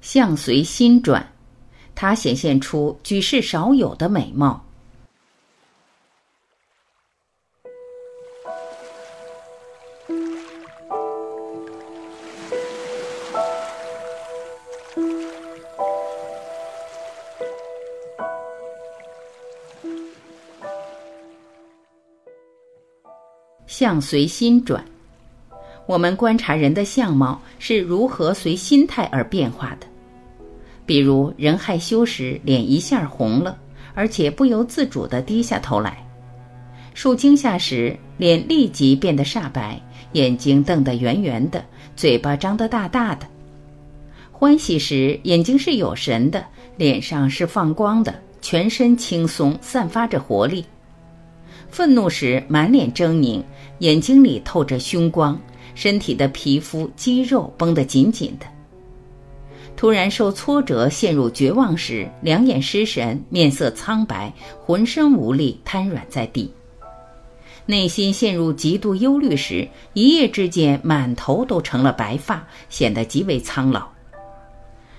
相随心转，它显现出举世少有的美貌。相随心转，我们观察人的相貌是如何随心态而变化的。比如，人害羞时脸一下红了，而且不由自主地低下头来；受惊吓时脸立即变得煞白，眼睛瞪得圆圆的，嘴巴张得大大的；欢喜时眼睛是有神的，脸上是放光的，全身轻松，散发着活力。愤怒时，满脸狰狞，眼睛里透着凶光，身体的皮肤肌肉绷得紧紧的。突然受挫折，陷入绝望时，两眼失神，面色苍白，浑身无力，瘫软在地。内心陷入极度忧虑时，一夜之间满头都成了白发，显得极为苍老。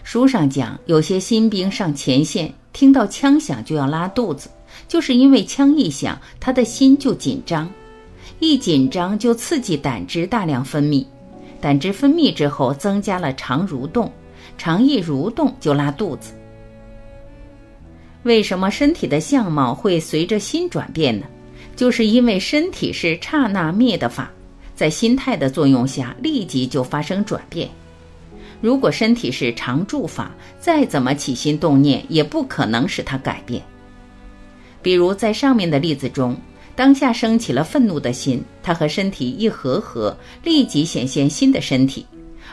书上讲，有些新兵上前线，听到枪响就要拉肚子。就是因为枪一响，他的心就紧张，一紧张就刺激胆汁大量分泌，胆汁分泌之后增加了肠蠕动，肠一蠕动就拉肚子。为什么身体的相貌会随着心转变呢？就是因为身体是刹那灭的法，在心态的作用下立即就发生转变。如果身体是常住法，再怎么起心动念也不可能使它改变。比如在上面的例子中，当下升起了愤怒的心，他和身体一合合，立即显现新的身体，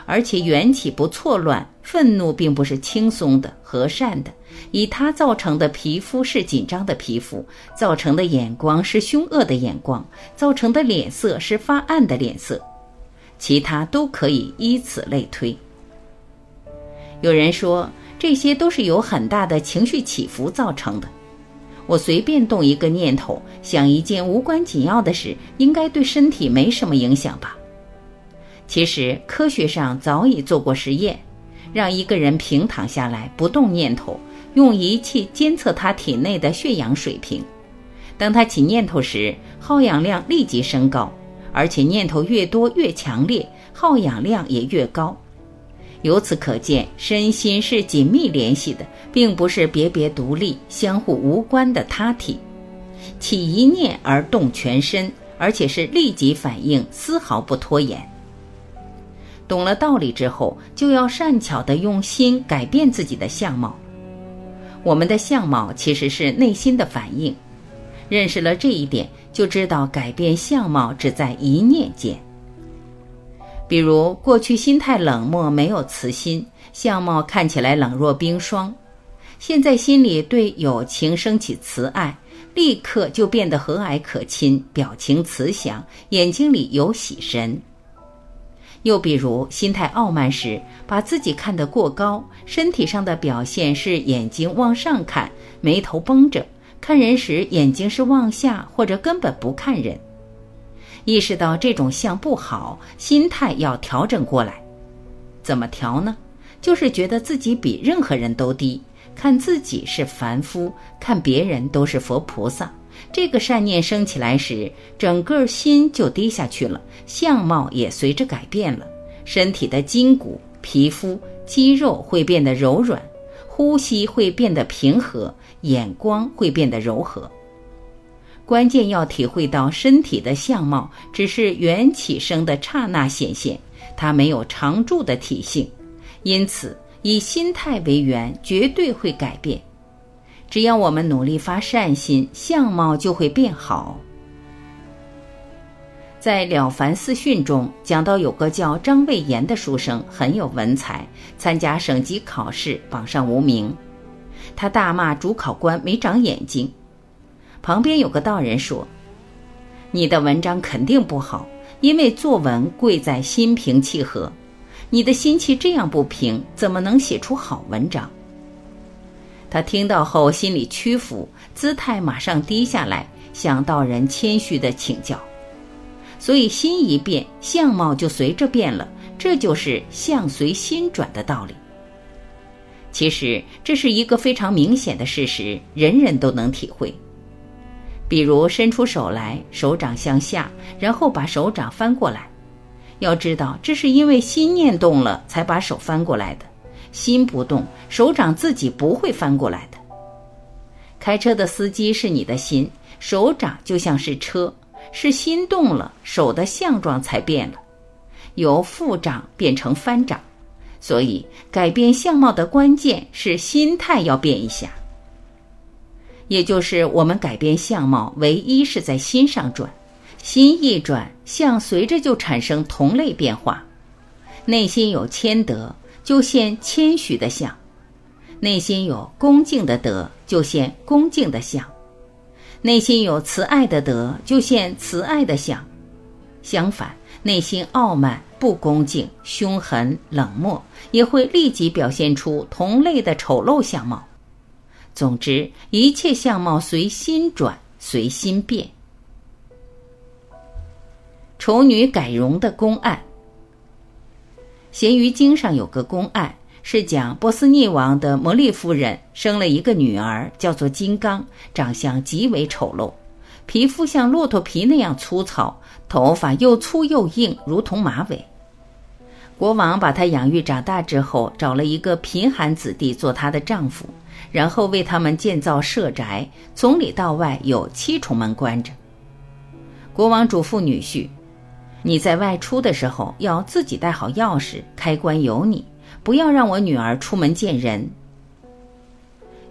而且缘起不错乱。愤怒并不是轻松的、和善的，以它造成的皮肤是紧张的皮肤，造成的眼光是凶恶的眼光，造成的脸色是发暗的脸色，其他都可以依此类推。有人说，这些都是有很大的情绪起伏造成的。我随便动一个念头，想一件无关紧要的事，应该对身体没什么影响吧？其实科学上早已做过实验，让一个人平躺下来不动念头，用仪器监测他体内的血氧水平。当他起念头时，耗氧量立即升高，而且念头越多越强烈，耗氧量也越高。由此可见，身心是紧密联系的，并不是别别独立、相互无关的他体。起一念而动全身，而且是立即反应，丝毫不拖延。懂了道理之后，就要善巧的用心改变自己的相貌。我们的相貌其实是内心的反应。认识了这一点，就知道改变相貌只在一念间。比如过去心态冷漠，没有慈心，相貌看起来冷若冰霜；现在心里对友情升起慈爱，立刻就变得和蔼可亲，表情慈祥，眼睛里有喜神。又比如心态傲慢时，把自己看得过高，身体上的表现是眼睛往上看，眉头绷着；看人时眼睛是往下，或者根本不看人。意识到这种相不好，心态要调整过来。怎么调呢？就是觉得自己比任何人都低，看自己是凡夫，看别人都是佛菩萨。这个善念升起来时，整个心就低下去了，相貌也随着改变了。身体的筋骨、皮肤、肌肉会变得柔软，呼吸会变得平和，眼光会变得柔和。关键要体会到身体的相貌只是缘起生的刹那显现，它没有常住的体性，因此以心态为缘，绝对会改变。只要我们努力发善心，相貌就会变好。在《了凡四训》中讲到，有个叫张魏延的书生很有文采，参加省级考试榜上无名，他大骂主考官没长眼睛。旁边有个道人说：“你的文章肯定不好，因为作文贵在心平气和。你的心气这样不平，怎么能写出好文章？”他听到后心里屈服，姿态马上低下来，向道人谦虚的请教。所以心一变，相貌就随着变了，这就是相随心转的道理。其实这是一个非常明显的事实，人人都能体会。比如伸出手来，手掌向下，然后把手掌翻过来。要知道，这是因为心念动了，才把手翻过来的。心不动，手掌自己不会翻过来的。开车的司机是你的心，手掌就像是车，是心动了，手的相状才变了，由负掌变成翻掌。所以，改变相貌的关键是心态要变一下，也就是我们改变相貌，唯一是在心上转，心一转，相随着就产生同类变化。内心有谦德，就现谦虚的相；内心有恭敬的德，就现恭敬的相；内心有慈爱的德，就现慈爱的相。相反，内心傲慢。不恭敬、凶狠、冷漠，也会立即表现出同类的丑陋相貌。总之，一切相貌随心转，随心变。丑女改容的公案，《咸鱼经》上有个公案，是讲波斯匿王的摩利夫人生了一个女儿，叫做金刚，长相极为丑陋，皮肤像骆驼皮那样粗糙。头发又粗又硬，如同马尾。国王把她养育长大之后，找了一个贫寒子弟做她的丈夫，然后为他们建造舍宅，从里到外有七重门关着。国王嘱咐女婿：“你在外出的时候要自己带好钥匙，开关有你，不要让我女儿出门见人。”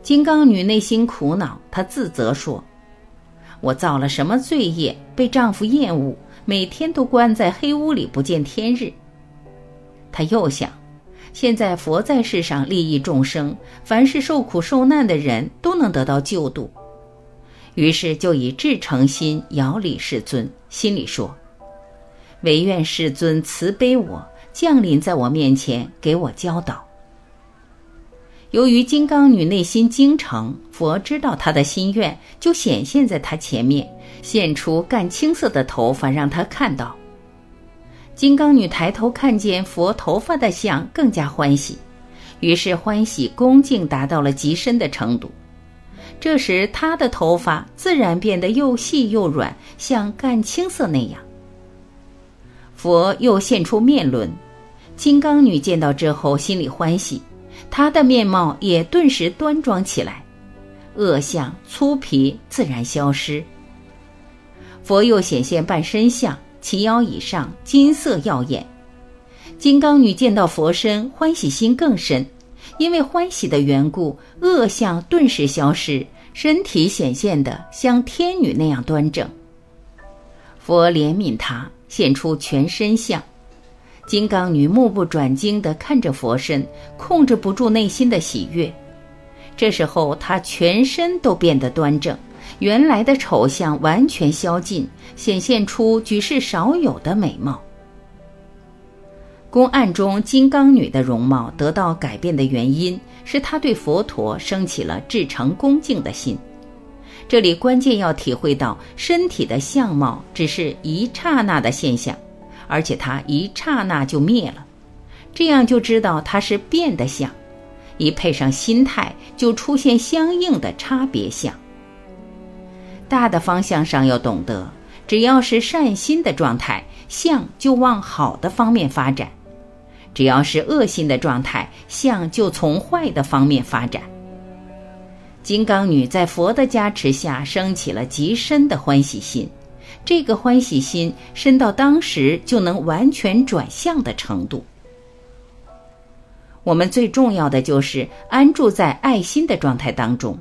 金刚女内心苦恼，她自责说：“我造了什么罪业，被丈夫厌恶？”每天都关在黑屋里不见天日。他又想，现在佛在世上利益众生，凡是受苦受难的人都能得到救度，于是就以至诚心遥礼世尊，心里说：“唯愿世尊慈悲我，降临在我面前，给我教导。”由于金刚女内心精诚，佛知道她的心愿，就显现在她前面。现出干青色的头发，让他看到。金刚女抬头看见佛头发的像，更加欢喜，于是欢喜恭敬达到了极深的程度。这时，她的头发自然变得又细又软，像干青色那样。佛又现出面轮，金刚女见到之后，心里欢喜，她的面貌也顿时端庄起来，恶相粗皮自然消失。佛又显现半身像，齐腰以上，金色耀眼。金刚女见到佛身，欢喜心更深，因为欢喜的缘故，恶相顿时消失，身体显现的像天女那样端正。佛怜悯她，现出全身相。金刚女目不转睛地看着佛身，控制不住内心的喜悦。这时候，她全身都变得端正。原来的丑相完全消尽，显现出举世少有的美貌。公案中金刚女的容貌得到改变的原因，是她对佛陀升起了至诚恭敬的心。这里关键要体会到，身体的相貌只是一刹那的现象，而且它一刹那就灭了，这样就知道它是变的相。一配上心态，就出现相应的差别相。大的方向上要懂得，只要是善心的状态，相就往好的方面发展；只要是恶心的状态，相就从坏的方面发展。金刚女在佛的加持下升起了极深的欢喜心，这个欢喜心深到当时就能完全转向的程度。我们最重要的就是安住在爱心的状态当中。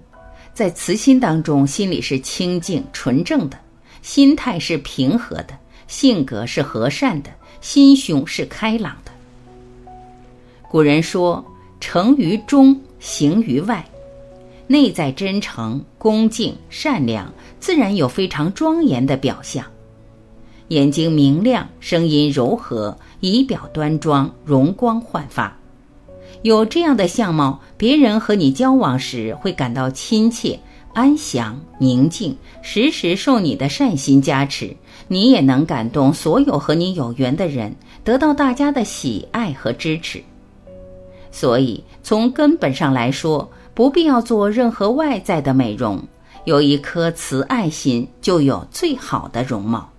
在慈心当中，心里是清净纯正的，心态是平和的，性格是和善的，心胸是开朗的。古人说：“诚于中，行于外。”内在真诚、恭敬、善良，自然有非常庄严的表象。眼睛明亮，声音柔和，仪表端庄，容光焕发。有这样的相貌，别人和你交往时会感到亲切、安详、宁静，时时受你的善心加持，你也能感动所有和你有缘的人，得到大家的喜爱和支持。所以从根本上来说，不必要做任何外在的美容，有一颗慈爱心就有最好的容貌，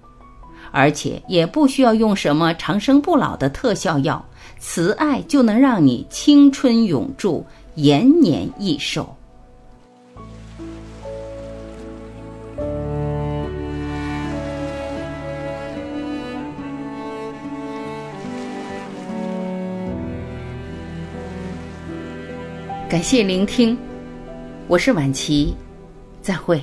而且也不需要用什么长生不老的特效药，慈爱就能让你青春永驻，延年益寿。感谢聆听，我是晚琪，再会。